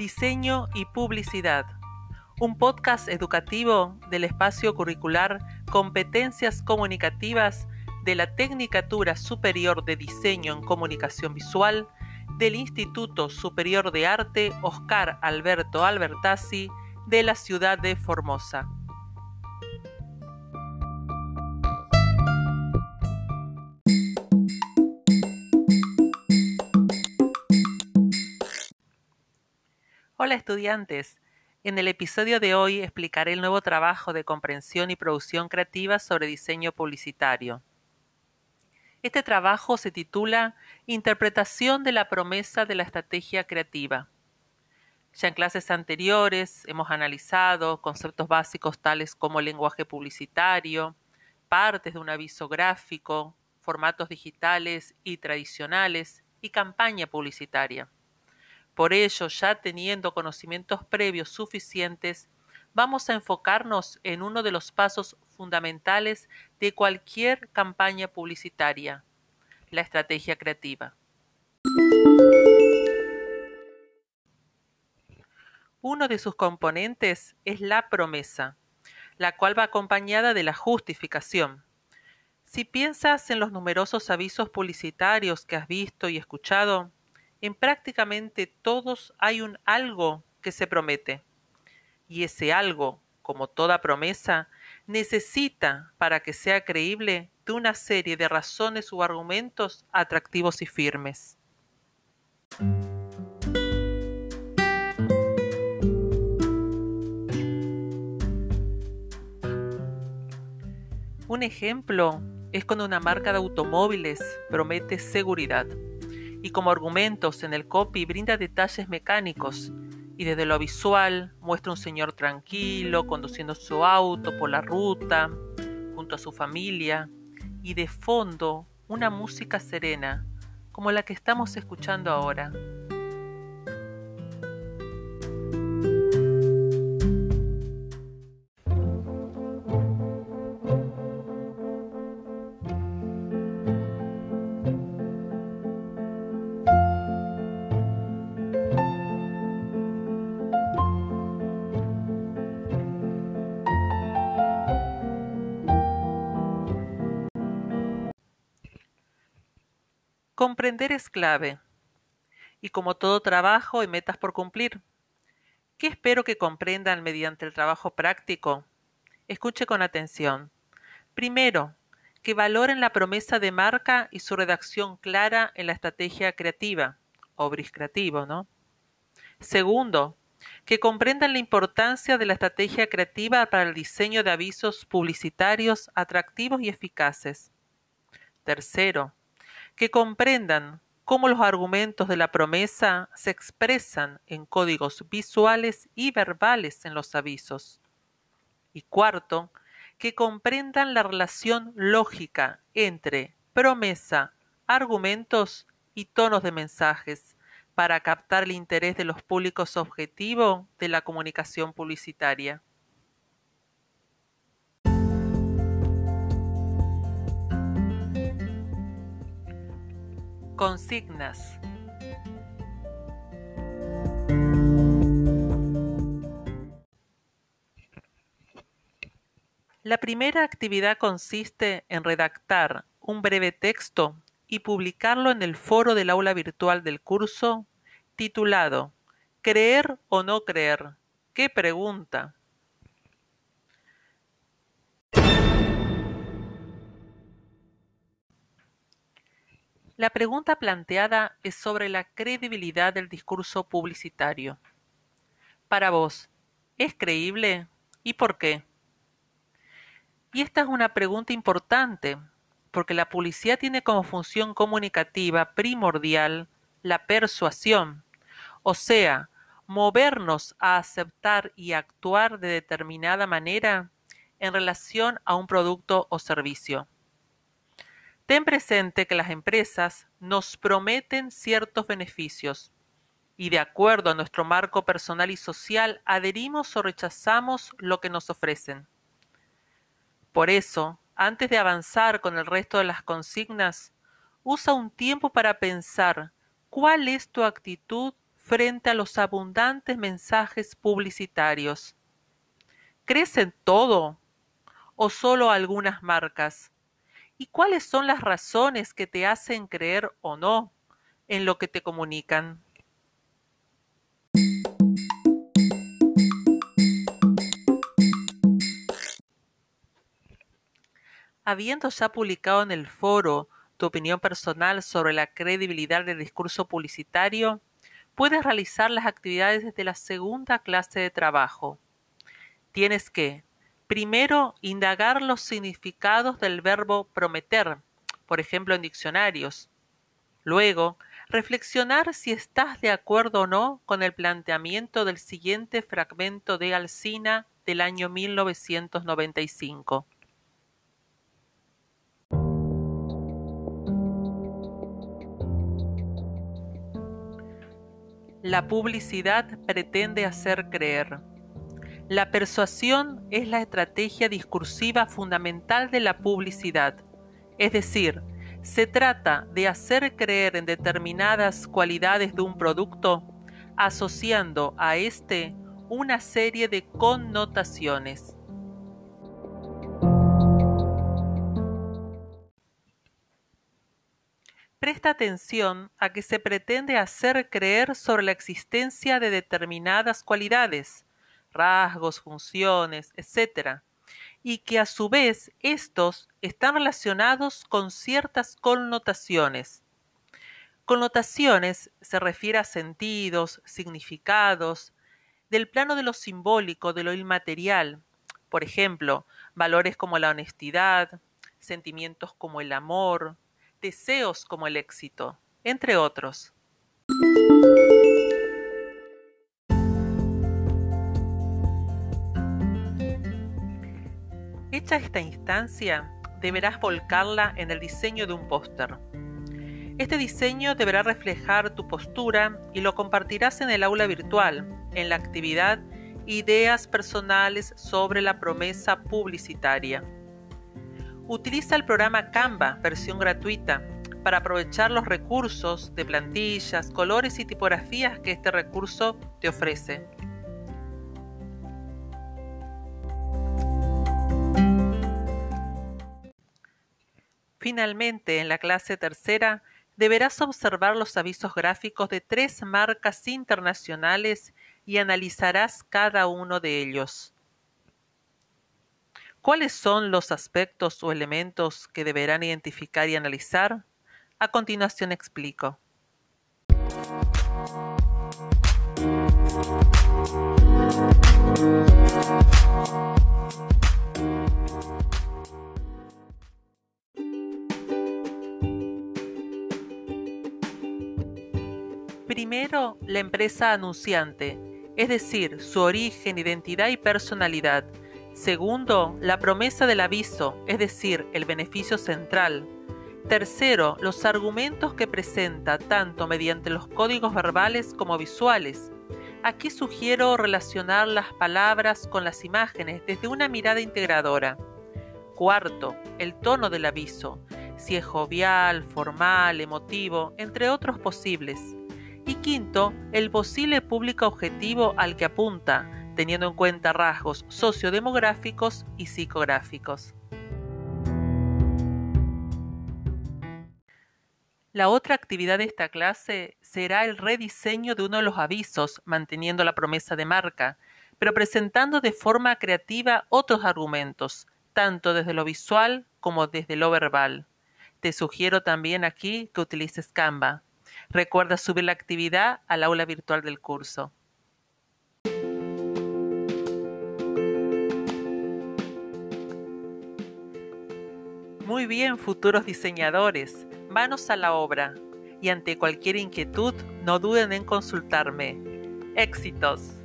Diseño y Publicidad, un podcast educativo del espacio curricular Competencias Comunicativas de la Tecnicatura Superior de Diseño en Comunicación Visual del Instituto Superior de Arte Oscar Alberto Albertazzi de la ciudad de Formosa. Hola estudiantes, en el episodio de hoy explicaré el nuevo trabajo de comprensión y producción creativa sobre diseño publicitario. Este trabajo se titula Interpretación de la promesa de la estrategia creativa. Ya en clases anteriores hemos analizado conceptos básicos tales como lenguaje publicitario, partes de un aviso gráfico, formatos digitales y tradicionales y campaña publicitaria. Por ello, ya teniendo conocimientos previos suficientes, vamos a enfocarnos en uno de los pasos fundamentales de cualquier campaña publicitaria, la estrategia creativa. Uno de sus componentes es la promesa, la cual va acompañada de la justificación. Si piensas en los numerosos avisos publicitarios que has visto y escuchado, en prácticamente todos hay un algo que se promete. Y ese algo, como toda promesa, necesita, para que sea creíble, de una serie de razones o argumentos atractivos y firmes. Un ejemplo es cuando una marca de automóviles promete seguridad y como argumentos en el copy brinda detalles mecánicos y desde lo visual muestra un señor tranquilo conduciendo su auto por la ruta junto a su familia y de fondo una música serena como la que estamos escuchando ahora. Comprender es clave. Y como todo trabajo hay metas por cumplir. ¿Qué espero que comprendan mediante el trabajo práctico? Escuche con atención. Primero, que valoren la promesa de marca y su redacción clara en la estrategia creativa, o bris creativo, ¿no? Segundo, que comprendan la importancia de la estrategia creativa para el diseño de avisos publicitarios atractivos y eficaces. Tercero, que comprendan cómo los argumentos de la promesa se expresan en códigos visuales y verbales en los avisos. Y cuarto, que comprendan la relación lógica entre promesa, argumentos y tonos de mensajes para captar el interés de los públicos objetivo de la comunicación publicitaria. Consignas. La primera actividad consiste en redactar un breve texto y publicarlo en el foro del aula virtual del curso titulado ¿Creer o no creer? ¿Qué pregunta? La pregunta planteada es sobre la credibilidad del discurso publicitario. Para vos, ¿es creíble? ¿Y por qué? Y esta es una pregunta importante, porque la publicidad tiene como función comunicativa primordial la persuasión, o sea, movernos a aceptar y actuar de determinada manera en relación a un producto o servicio. Ten presente que las empresas nos prometen ciertos beneficios y de acuerdo a nuestro marco personal y social adherimos o rechazamos lo que nos ofrecen. Por eso, antes de avanzar con el resto de las consignas, usa un tiempo para pensar cuál es tu actitud frente a los abundantes mensajes publicitarios? ¿Crees en todo o solo algunas marcas? ¿Y cuáles son las razones que te hacen creer o no en lo que te comunican? Habiendo ya publicado en el foro tu opinión personal sobre la credibilidad del discurso publicitario, puedes realizar las actividades desde la segunda clase de trabajo. Tienes que, primero, indagar los significados del verbo prometer, por ejemplo en diccionarios. Luego, reflexionar si estás de acuerdo o no con el planteamiento del siguiente fragmento de Alcina del año 1995. La publicidad pretende hacer creer. La persuasión es la estrategia discursiva fundamental de la publicidad, es decir, se trata de hacer creer en determinadas cualidades de un producto, asociando a éste una serie de connotaciones. Presta atención a que se pretende hacer creer sobre la existencia de determinadas cualidades, rasgos, funciones, etc., y que a su vez estos están relacionados con ciertas connotaciones. Connotaciones se refiere a sentidos, significados, del plano de lo simbólico, de lo inmaterial, por ejemplo, valores como la honestidad, sentimientos como el amor, deseos como el éxito, entre otros. Hecha esta instancia, deberás volcarla en el diseño de un póster. Este diseño deberá reflejar tu postura y lo compartirás en el aula virtual, en la actividad Ideas personales sobre la promesa publicitaria. Utiliza el programa Canva, versión gratuita, para aprovechar los recursos de plantillas, colores y tipografías que este recurso te ofrece. Finalmente, en la clase tercera, deberás observar los avisos gráficos de tres marcas internacionales y analizarás cada uno de ellos. ¿Cuáles son los aspectos o elementos que deberán identificar y analizar? A continuación explico. Primero, la empresa anunciante, es decir, su origen, identidad y personalidad Segundo, la promesa del aviso, es decir, el beneficio central. Tercero, los argumentos que presenta tanto mediante los códigos verbales como visuales. Aquí sugiero relacionar las palabras con las imágenes desde una mirada integradora. Cuarto, el tono del aviso, si es jovial, formal, emotivo, entre otros posibles. Y quinto, el posible público objetivo al que apunta, teniendo en cuenta rasgos sociodemográficos y psicográficos. La otra actividad de esta clase será el rediseño de uno de los avisos, manteniendo la promesa de marca, pero presentando de forma creativa otros argumentos, tanto desde lo visual como desde lo verbal. Te sugiero también aquí que utilices Canva. Recuerda subir la actividad al aula virtual del curso. Muy bien, futuros diseñadores, manos a la obra y ante cualquier inquietud no duden en consultarme. Éxitos.